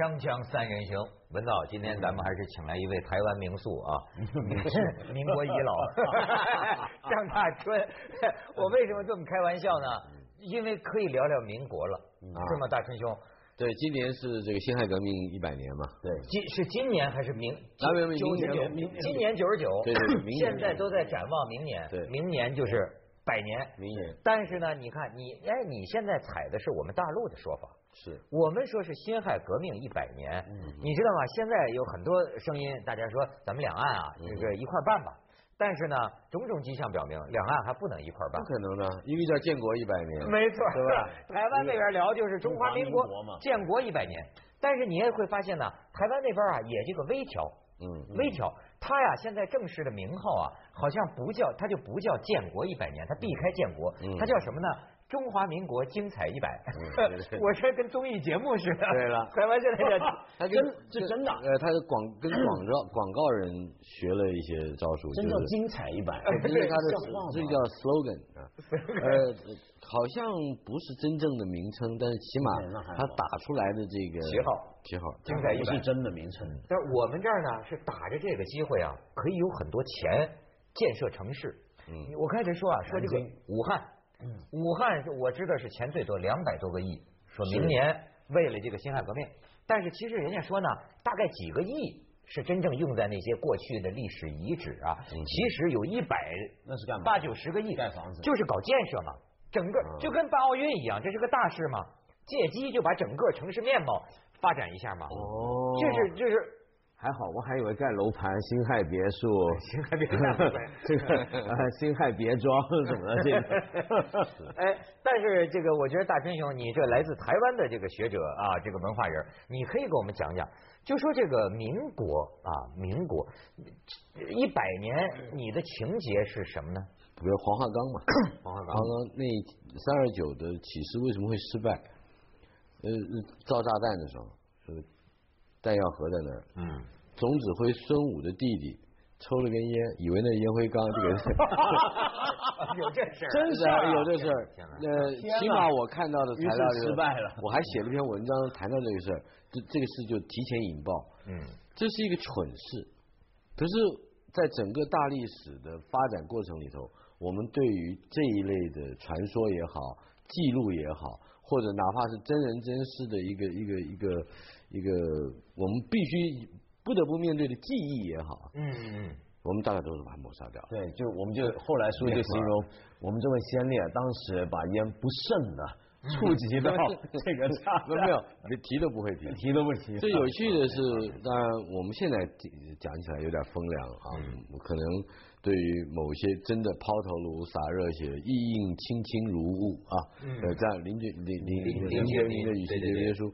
锵锵三人行，文道，今天咱们还是请来一位台湾名宿啊，民国遗老 张大春。我为什么这么开玩笑呢？因为可以聊聊民国了，是吗，大春兄？对，今年是这个辛亥革命一百年嘛。对，今是今年还是明？啊，明明九十九，今年九十九。对对，明 现在都在展望明年。对，明年就是百年。明年。但是呢，你看你，哎，你现在采的是我们大陆的说法。是我们说是辛亥革命一百年，你知道吗？现在有很多声音，大家说咱们两岸啊，这个一块办吧。但是呢，种种迹象表明，两岸还不能一块办。不可能的，因为叫建国一百年，没错，对吧？台湾那边聊就是中华民国建国一百年，但是你也会发现呢，台湾那边啊也这个微调，嗯，微调。他呀现在正式的名号啊，好像不叫，他就不叫建国一百年，他避开建国，他叫什么呢？中华民国精彩一百，我这跟综艺节目似的。对了，台湾现在他真是真的，呃，他的广跟广告 广告人学了一些招数，真叫精彩一百，因为他的 这叫 slogan 啊，呃，好像不是真正的名称，但是起码他打出来的这个旗号。旗号精彩一百。是真的名称。但是我们这儿呢是打着这个机会啊，可以有很多钱建设城市。嗯，我开始说啊，说这个武汉。武汉是我知道是钱最多两百多个亿，说明年为了这个辛亥革命，但是其实人家说呢，大概几个亿是真正用在那些过去的历史遗址啊，其实有一百那是干嘛？八九十个亿盖房子，就是搞建设嘛，整个就跟办奥运一样，这是个大事嘛，借机就把整个城市面貌发展一下嘛，哦，这是这是。还好，我还以为盖楼盘、辛亥别墅、辛亥别墅 这个辛亥别庄什么的这个。哎，但是这个我觉得大春兄，你这来自台湾的这个学者啊，这个文化人，你可以给我们讲讲，就说这个民国啊，民国一百年，你的情节是什么呢？比如黄花岗嘛，黄花岗那三二九的起事为什么会失败？呃，造炸弹的时候。弹药盒在那儿，嗯，总指挥孙武的弟弟抽了根烟，以为那烟灰缸就给 有这事儿，真是有这事儿。呃，起码我看到的材料失败了。我还写了篇文章谈到这个事儿，这这个事就提前引爆。嗯，这是一个蠢事，可是在整个大历史的发展过程里头，我们对于这一类的传说也好，记录也好。或者哪怕是真人真事的一个一个一个一个，我们必须不得不面对的记忆也好，嗯嗯，我们大概都是把它抹杀掉。对，就我们就后来说就形容我们这位先烈当时把烟不慎的 触及到这个，没有，提都不会提，提都不提。最有趣的是，当然我们现在讲起来有点风凉啊，可能。对于某些真的抛头颅洒热血意映卿卿如晤啊，呃，这样林俊林林林林学林的语气的约束，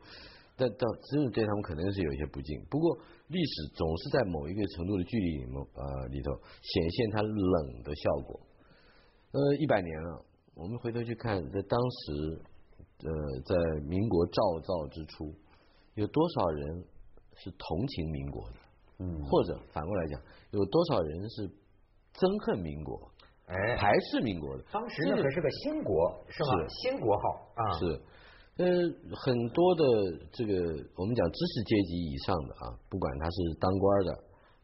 但到真的对他们可能是有一些不敬。不过历史总是在某一个程度的距离里面呃里头显现它冷的效果。呃，一百年了，我们回头去看，在当时呃在民国肇造之初，有多少人是同情民国的？嗯，或者反过来讲，有多少人是？憎恨民国，哎，排斥民国的。当时那可是个新国，是吧？新国号啊。是，呃，很多的这个我们讲知识阶级以上的啊，不管他是当官的、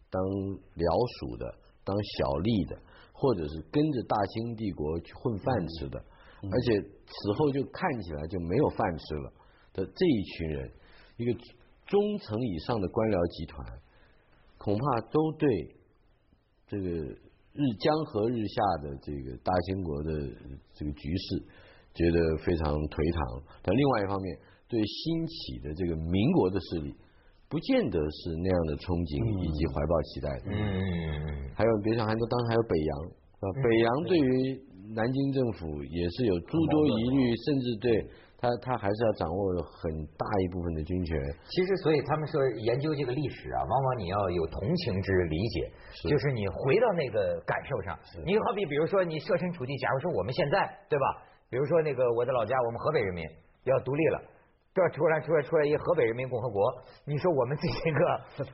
当僚属的、当小吏的，或者是跟着大清帝国去混饭吃的，而且此后就看起来就没有饭吃了的这一群人，一个中层以上的官僚集团，恐怕都对这个。日江河日下的这个大清国的这个局势，觉得非常颓唐。但另外一方面，对兴起的这个民国的势力，不见得是那样的憧憬以及怀抱期待。嗯嗯嗯。还有别想，还多当时还有北洋啊，北洋对于南京政府也是有诸多疑虑，甚至对。他他还是要掌握很大一部分的军权。其实，所以他们说研究这个历史啊，往往你要有同情之理解，就是你回到那个感受上。你好比比如说，你设身处地，假如说我们现在对吧？比如说那个我的老家，我们河北人民要独立了，这突然出来出来一河北人民共和国，你说我们这些个，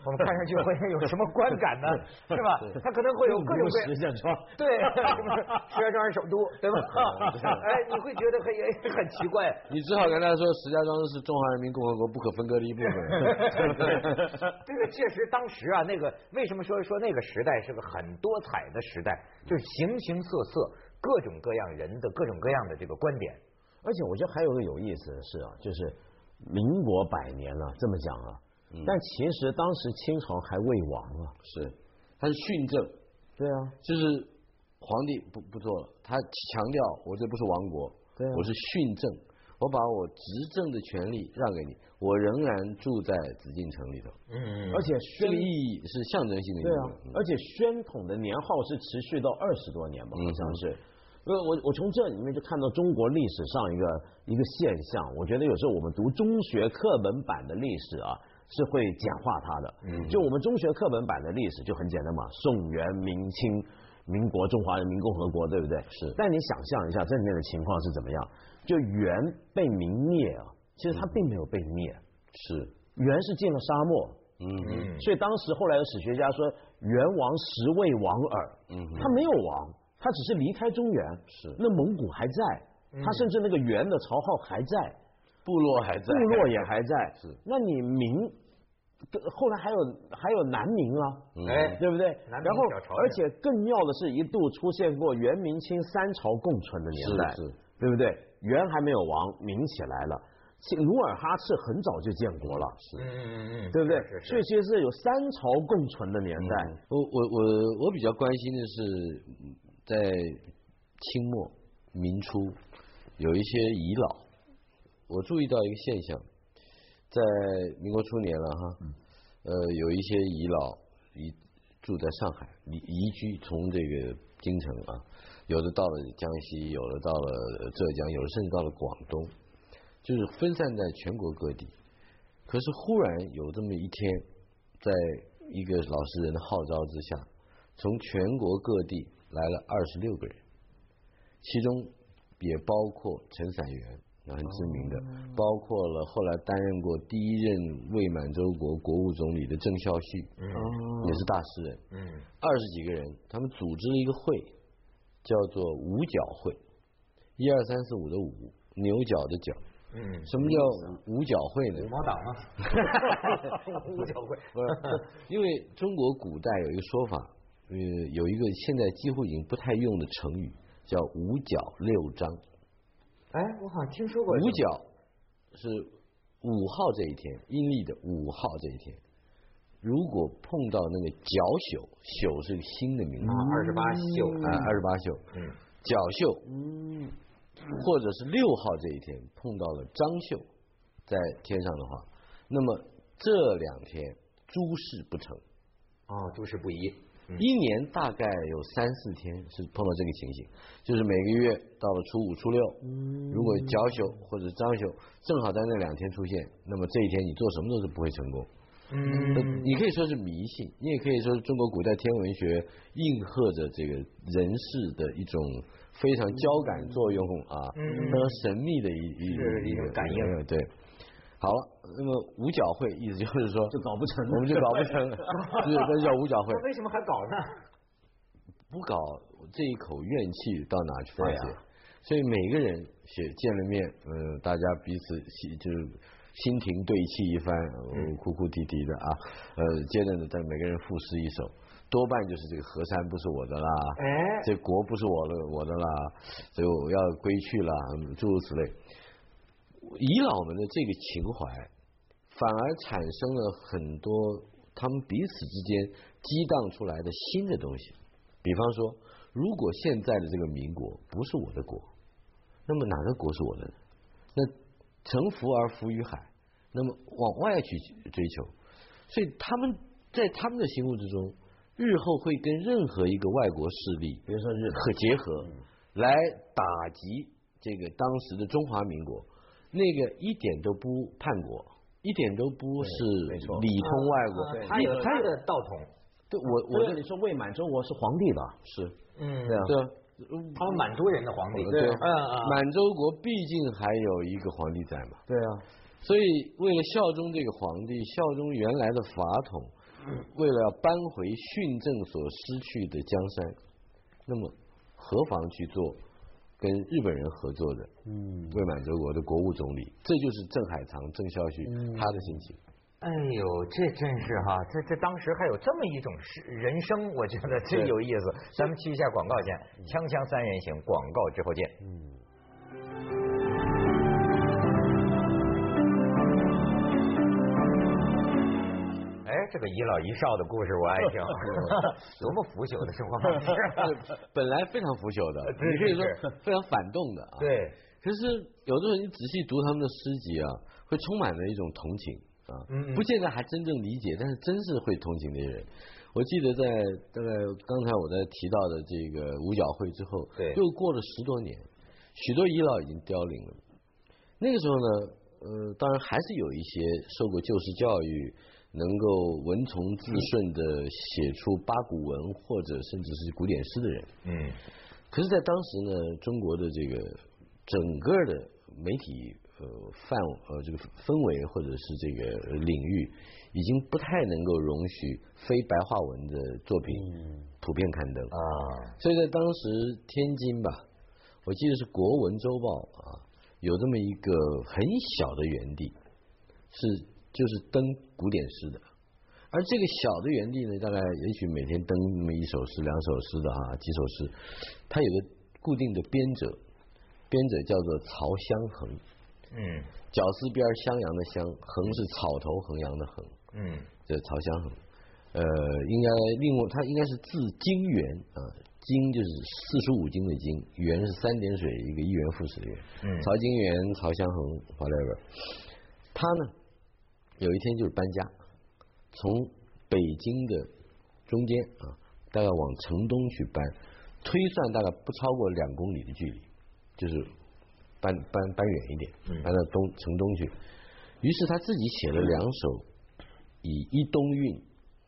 我们看上去会有什么观感呢？是吧？他可能会有各种各石家庄，对，石家庄是首都，对吧？哎，你会觉得很很奇怪。你只好跟他说，石家庄是中华人民共和国不可分割的一部分。这个确实，当时啊，那个为什么说说那个时代是个很多彩的时代，就是形形色色、各种各样人的各种各样的这个观点。而且我觉得还有个有意思的是啊，就是。民国百年了，这么讲啊，但其实当时清朝还未亡啊，是，他是训政，对啊，就是皇帝不不做了，他强调我这不是亡国，对，我是训政，我把我执政的权利让给你，我仍然住在紫禁城里头，嗯，而且这个意义是象征性的，对啊，而且宣统的年号是持续到二十多年吧，好像是。呃，我我从这里面就看到中国历史上一个一个现象，我觉得有时候我们读中学课本版的历史啊，是会简化它的。嗯。就我们中学课本版的历史就很简单嘛，宋元明清民国中华人民共和国，对不对？是。但你想象一下这里面的情况是怎么样？就元被明灭啊，其实它并没有被灭，是元是进了沙漠。嗯嗯。所以当时后来的史学家说，元王实未亡耳。嗯。他没有亡。他只是离开中原，是那蒙古还在，他甚至那个元的朝号还在，部落还在，部落也还在，是。那你明，后来还有还有南明啊，哎，对不对？然后而且更妙的是一度出现过元明清三朝共存的年代，是，对不对？元还没有亡，明起来了，努尔哈赤很早就建国了，是，嗯嗯嗯，对不对？所以其实是有三朝共存的年代。我我我我比较关心的是。在清末明初，有一些遗老，我注意到一个现象，在民国初年了哈，呃，有一些遗老移住在上海，移移居从这个京城啊，有的到了江西，有的到了浙江，有的甚至到了广东，就是分散在全国各地。可是忽然有这么一天，在一个老实人的号召之下，从全国各地。来了二十六个人，其中也包括陈散元，很知名的，包括了后来担任过第一任伪满洲国国务总理的郑孝胥，也是大诗人。嗯，二十几个人，他们组织了一个会，叫做五角会，一二三四五的五，牛角的角。嗯，什么叫五角会呢？五毛党吗？五角会不是，因为中国古代有一个说法。呃，有一个现在几乎已经不太用的成语，叫五角六张。哎，我好像听说过。五角是五号这一天，阴历的五号这一天，如果碰到那个角宿，宿是个新的名字，二十八宿啊，二十八宿，嗯，角宿，嗯，或者是六号这一天碰到了张宿在天上的话，那么这两天诸事不成。哦，诸事不宜。一年大概有三四天是碰到这个情形，就是每个月到了初五、初六，如果角宿或者张宿正好在那两天出现，那么这一天你做什么都是不会成功。嗯，你可以说是迷信，你也可以说是中国古代天文学应和着这个人事的一种非常交感作用啊，非常神秘的一一一种感应，对。好了，那么五角会意思就是说 就搞不成，我们就搞不成，对，那叫五角会。为什么还搞呢？不搞这一口怨气到哪去发泄？所以每个人写见了面，嗯，大家彼此心就是心情对气一番，哭哭啼啼的啊，呃，接着呢，再每个人赋诗一首，多半就是这个河山不是我的啦，哎，这国不是我的我的啦，所以我要归去了，诸如此类。遗老们的这个情怀，反而产生了很多他们彼此之间激荡出来的新的东西。比方说，如果现在的这个民国不是我的国，那么哪个国是我的？那乘浮而浮于海，那么往外去追求。所以他们在他们的心目之中，日后会跟任何一个外国势力，比如说日和结合，来打击这个当时的中华民国。那个一点都不叛国，一点都不是里通外国，他有他的道统。对，我我跟你说，魏满洲国是皇帝吧？是，嗯，对啊，对啊，他们满洲人的皇帝。对，嗯嗯，满洲国毕竟还有一个皇帝在嘛。对啊，所以为了效忠这个皇帝，效忠原来的法统，为了要扳回训政所失去的江山，那么何妨去做跟日本人合作的嗯，未满洲国的国务总理？这就是郑海棠、郑孝胥他的心情。哎呦，这真是哈，这这当时还有这么一种是人生，我觉得真有意思。咱们去一下广告先，锵锵三人行，广告之后见。嗯。这个一老一少的故事我爱听，多么腐朽的生活方式！本来非常腐朽的，你可以说非常反动的啊。对。可是有的时候你仔细读他们的诗集啊，会充满了一种同情。啊，不见得还真正理解，但是真是会同情的人。我记得在大概刚才我在提到的这个五角会之后，对，又过了十多年，许多遗老已经凋零了。那个时候呢，呃，当然还是有一些受过旧式教育，能够文从字顺的写出八股文或者甚至是古典诗的人。嗯。可是，在当时呢，中国的这个整个的媒体。呃，范呃这个氛围或者是这个领域，已经不太能够容许非白话文的作品普遍刊登啊。所以在当时天津吧，我记得是《国文周报》啊，有这么一个很小的园地，是就是登古典诗的。而这个小的园地呢，大概也许每天登那么一首诗、两首诗的哈，几首诗，它有个固定的编者，编者叫做曹香恒。嗯，绞丝边襄阳的襄，衡是草头衡阳的衡。嗯，这曹香衡，呃，应该另外他应该是字经元啊，经就是四书五经的经，元是三点水一个一元复始的元。嗯，曹经元、曹香衡，whatever，他呢有一天就是搬家，从北京的中间啊，大概往城东去搬，推算大概不超过两公里的距离，就是。搬搬搬远一点，搬到东城东去。于是他自己写了两首以一东韵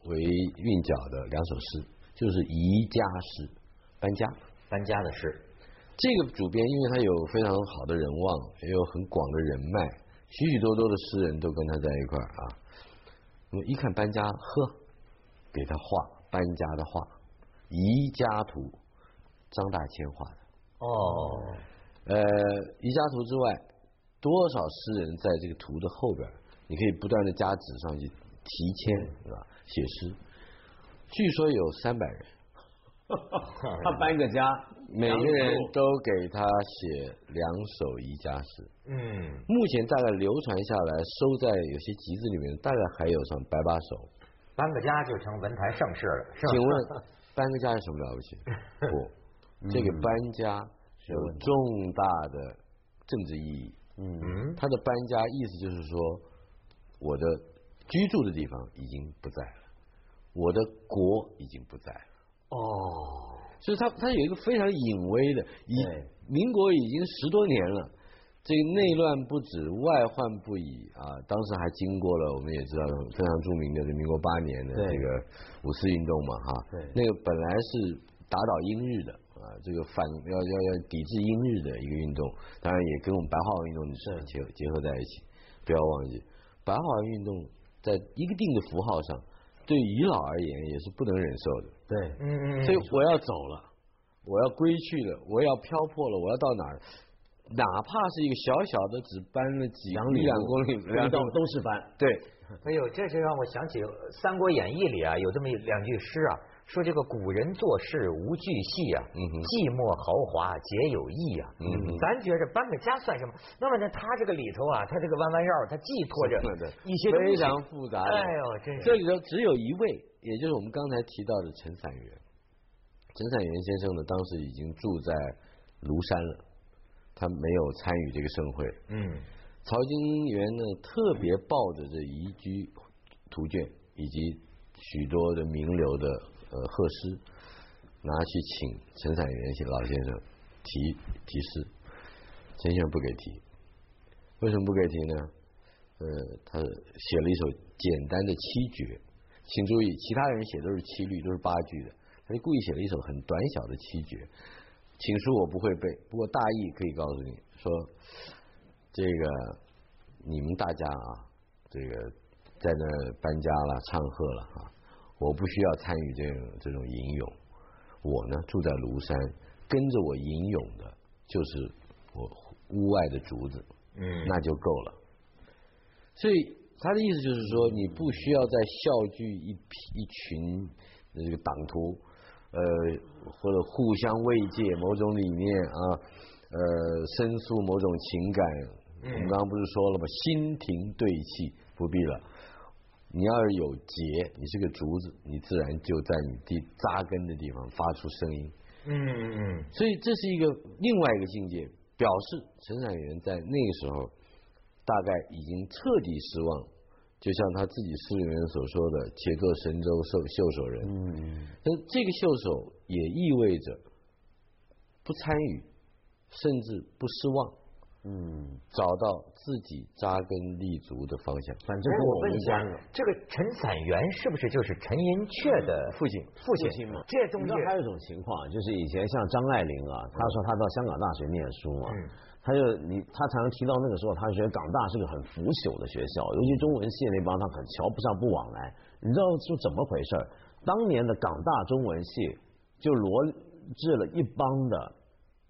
为韵脚的两首诗，就是宜家诗，搬家搬家的诗。这个主编，因为他有非常好的人望，也有很广的人脉，许许多多的诗人都跟他在一块儿啊。那么一看搬家，呵，给他画搬家的画，宜家图，张大千画的。哦。呃，宜家图之外，多少诗人在这个图的后边，你可以不断的加纸上去提签，是吧？写诗，据说有三百人，他搬个家，每个人都给他写两首宜家诗。嗯，目前大概流传下来，收在有些集子里面，大概还有上百把首。搬个家就成文坛盛世了，请问 搬个家有什么了不起？不，这个搬家。有重大的政治意义。嗯，他的搬家意思就是说，我的居住的地方已经不在了，我的国已经不在了。哦，所以他他有一个非常隐微的，已民国已经十多年了，这个内乱不止，外患不已啊！当时还经过了，我们也知道非常著名的民国八年的这个五四运动嘛，哈，那个本来是打倒英日的。啊，这个反要要要抵制英日的一个运动，当然也跟我们白话文运动是结结合在一起。不要忘记，白话文运动在一个定的符号上，对遗老而言也是不能忍受的。对，嗯嗯。所以我要走了，我要归去了，我要漂泊了，我要到哪儿？哪怕是一个小小的，只搬了几两两公里，两道都是搬。对。哎呦，这就让我想起《三国演义》里啊，有这么两句诗啊。说这个古人做事无巨细啊，寂寞豪华皆有意啊。嗯，咱觉着搬个家算什么？那么呢，他这个里头啊，他这个弯弯绕，他寄托着一些非常复杂。哎呦，真是这里头只有一位，也就是我们刚才提到的陈散元。陈散元先生呢，当时已经住在庐山了，他没有参与这个盛会。嗯，曹金元呢，特别抱着这移居图卷以及许多的名流的。呃，贺诗拿去请陈散元先老先生提提诗，陈先生不给提，为什么不给提呢？呃，他写了一首简单的七绝，请注意，其他人写都是七律，都是八句的，他就故意写了一首很短小的七绝。请书我不会背，不过大意可以告诉你说，这个你们大家啊，这个在那搬家了、唱和了啊，我不需要参与这种这种吟咏。我呢住在庐山，跟着我吟咏的就是我屋外的竹子，嗯，那就够了。所以他的意思就是说，你不需要再笑聚一批一群这个党徒，呃，或者互相慰藉某种理念啊，呃，申诉某种情感。我们刚刚不是说了吗？心停对气，不必了。你要是有节，你是个竹子，你自然就在你地扎根的地方发出声音。嗯嗯嗯。所以这是一个另外一个境界，表示陈散元在那个时候大概已经彻底失望，就像他自己诗里面所说的“且作神州袖袖手人”。嗯嗯。但这个袖手也意味着不参与，甚至不失望。嗯，找到自己扎根立足的方向。反正我问一下，这个陈散元是不是就是陈寅恪的父亲？父亲嘛。这东西还有一种情况，就是以前像张爱玲啊，她说她到香港大学念书嘛，她就你她常常提到那个时候，她觉得港大是个很腐朽的学校，尤其中文系那帮，她很瞧不上，不往来。你知道是怎么回事？当年的港大中文系就罗致了一帮的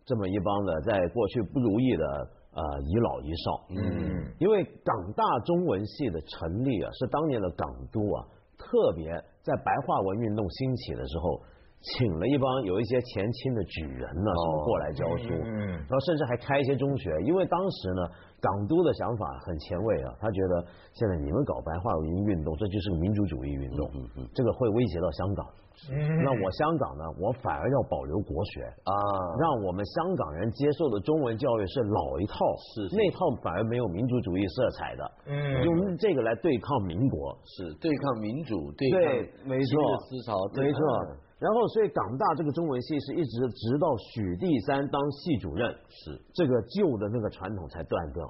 这么一帮的，在过去不如意的。呃，遗老遗少，嗯，因为港大中文系的成立啊，是当年的港督啊，特别在白话文运动兴起的时候，请了一帮有一些前清的举人呢，什么过来教书，嗯，然后甚至还开一些中学，因为当时呢，港督的想法很前卫啊，他觉得现在你们搞白话文运动，这就是个民主主义运动，嗯嗯，这个会威胁到香港。那我香港呢？我反而要保留国学。啊，让我们香港人接受的中文教育是老一套，是那套反而没有民族主义色彩的，嗯，用这个来对抗民国，是对抗民主，对抗没错。思潮，没错。然后，所以港大这个中文系是一直直到许地三当系主任，是。这个旧的那个传统才断掉。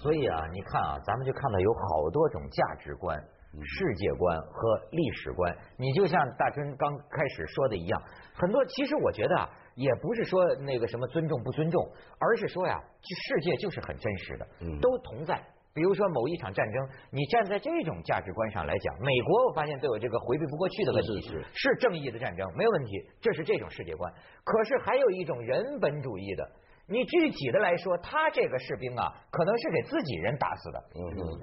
所以啊，你看啊，咱们就看到有好多种价值观。世界观和历史观，你就像大春刚开始说的一样，很多其实我觉得啊，也不是说那个什么尊重不尊重，而是说呀，世界就是很真实的，都同在。比如说某一场战争，你站在这种价值观上来讲，美国我发现都有这个回避不过去的问题，是正义的战争没有问题，这是这种世界观。可是还有一种人本主义的，你具体的来说，他这个士兵啊，可能是给自己人打死的，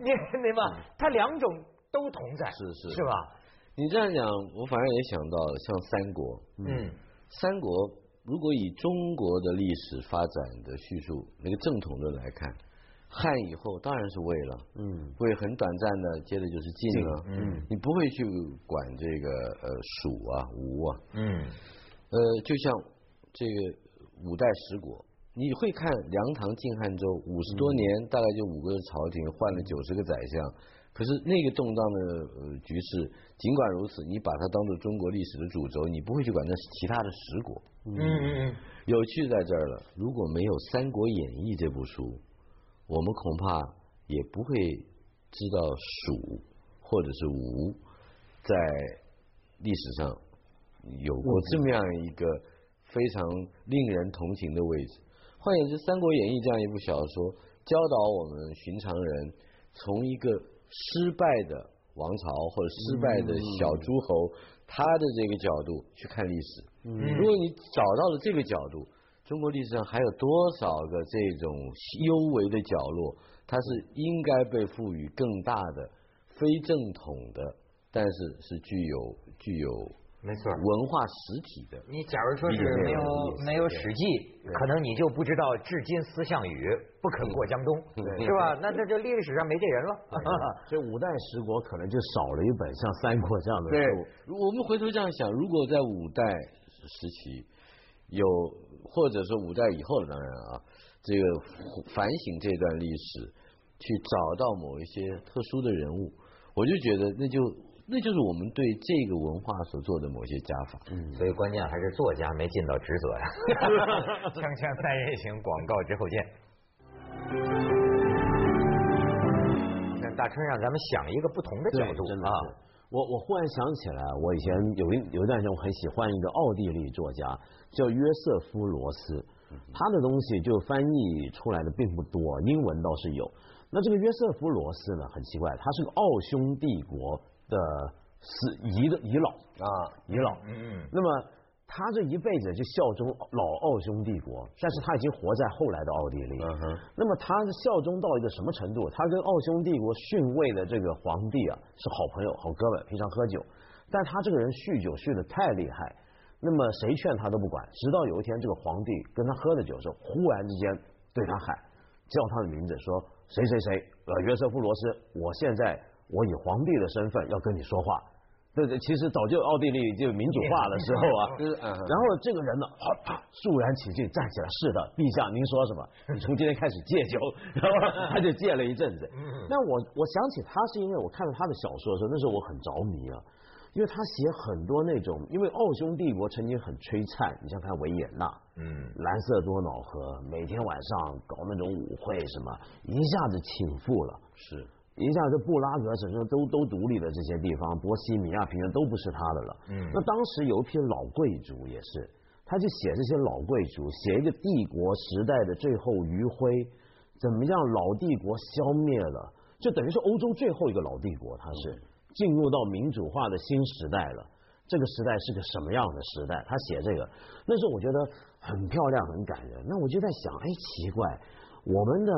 你明白吗？他两种。都同在，是是。是吧？你这样讲，我反而也想到了像三国，嗯，三国如果以中国的历史发展的叙述那个正统的来看，汉以后当然是魏了，嗯，魏很短暂的，接着就是晋了，嗯，你不会去管这个呃蜀啊吴啊，嗯，呃，就像这个五代十国，你会看梁唐晋汉周五十多年，大概就五个朝廷换了九十个宰相。可是那个动荡的呃局势，尽管如此，你把它当做中国历史的主轴，你不会去管那其他的十国。嗯嗯嗯。有趣在这儿了，如果没有《三国演义》这部书，我们恐怕也不会知道蜀或者是吴在历史上有过这么样一个非常令人同情的位置。换言之，《三国演义》这样一部小说，教导我们寻常人从一个失败的王朝或者失败的小诸侯，他的这个角度去看历史。如果你找到了这个角度，中国历史上还有多少个这种幽微的角落，它是应该被赋予更大的非正统的，但是是具有具有。没错，文化实体的。你假如说是没有没有《史记》，可能你就不知道至今思项羽不肯过江东，是吧？那那这历史上没这人了。这五代十国可能就少了一本像《三国》这样的书。我们回头这样想，如果在五代时期有，或者说五代以后当然啊，这个反省这段历史，去找到某一些特殊的人物，我就觉得那就。那就是我们对这个文化所做的某些加法，嗯，所以关键还是作家没尽到职责呀。锵锵三人行，广告之后见。那大春让咱们想一个不同的角度啊！我我忽然想起来，我以前有一有一段时间我很喜欢一个奥地利作家叫约瑟夫罗斯，他的东西就翻译出来的并不多，英文倒是有。那这个约瑟夫罗斯呢，很奇怪，他是个奥匈帝国的死遗的遗老啊，遗老。嗯嗯。那么他这一辈子就效忠老奥匈帝国，但是他已经活在后来的奥地利。嗯哼。那么他效忠到一个什么程度？他跟奥匈帝国逊位的这个皇帝啊是好朋友、好哥们，平常喝酒。但他这个人酗酒酗的太厉害，那么谁劝他都不管。直到有一天，这个皇帝跟他喝了酒时候，忽然之间对他喊，叫他的名字，说。谁谁谁？呃，约瑟夫罗斯，我现在我以皇帝的身份要跟你说话。对对，其实早就奥地利就民主化的时候啊。然后这个人呢，啪，肃然起敬，站起来。是的，陛下，您说什么？你从今天开始戒酒，然后他就戒了一阵子。那我我想起他是因为我看了他的小说的时候，那时候我很着迷啊。因为他写很多那种，因为奥匈帝国曾经很璀璨，你像看维也纳，嗯，蓝色多瑙河，每天晚上搞那种舞会什么，一下子倾覆了，是，一下这布拉格什么都都独立的这些地方，波西米亚平原都不是他的了，嗯，那当时有一批老贵族也是，他就写这些老贵族，写一个帝国时代的最后余晖，怎么样老帝国消灭了，就等于是欧洲最后一个老帝国，他是。进入到民主化的新时代了，这个时代是个什么样的时代？他写这个，那时候我觉得很漂亮，很感人。那我就在想，哎，奇怪，我们的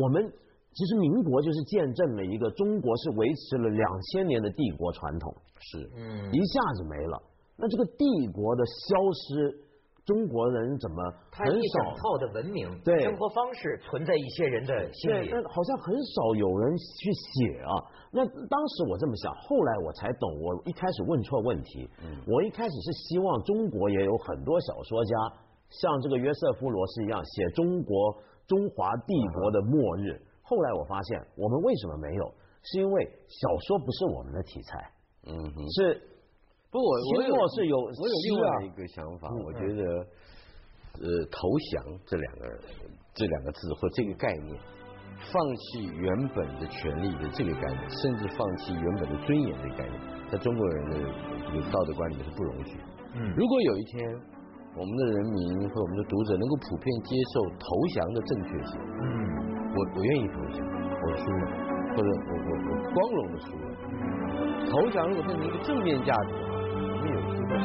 我们其实民国就是见证了一个中国是维持了两千年的帝国传统，是，嗯，一下子没了，那这个帝国的消失。中国人怎么很少套的文明对生活方式存在一些人的心里，但好像很少有人去写啊。那当时我这么想，后来我才懂，我一开始问错问题。我一开始是希望中国也有很多小说家，像这个约瑟夫罗斯一样写中国中华帝国的末日。后来我发现，我们为什么没有？是因为小说不是我们的题材，嗯，是。不，我我有是有我有另外一个想法，我觉得呃投降这两个这两个字或这个概念，放弃原本的权利的这个概念，甚至放弃原本的尊严这个概念，在中国人的这个道德观里面是不容许。嗯，如果有一天我们的人民和我们的读者能够普遍接受投降的正确性，嗯，我我愿意投降，我输了，或者我我我光荣的输了。投降如果变成一个正面价值的话你。有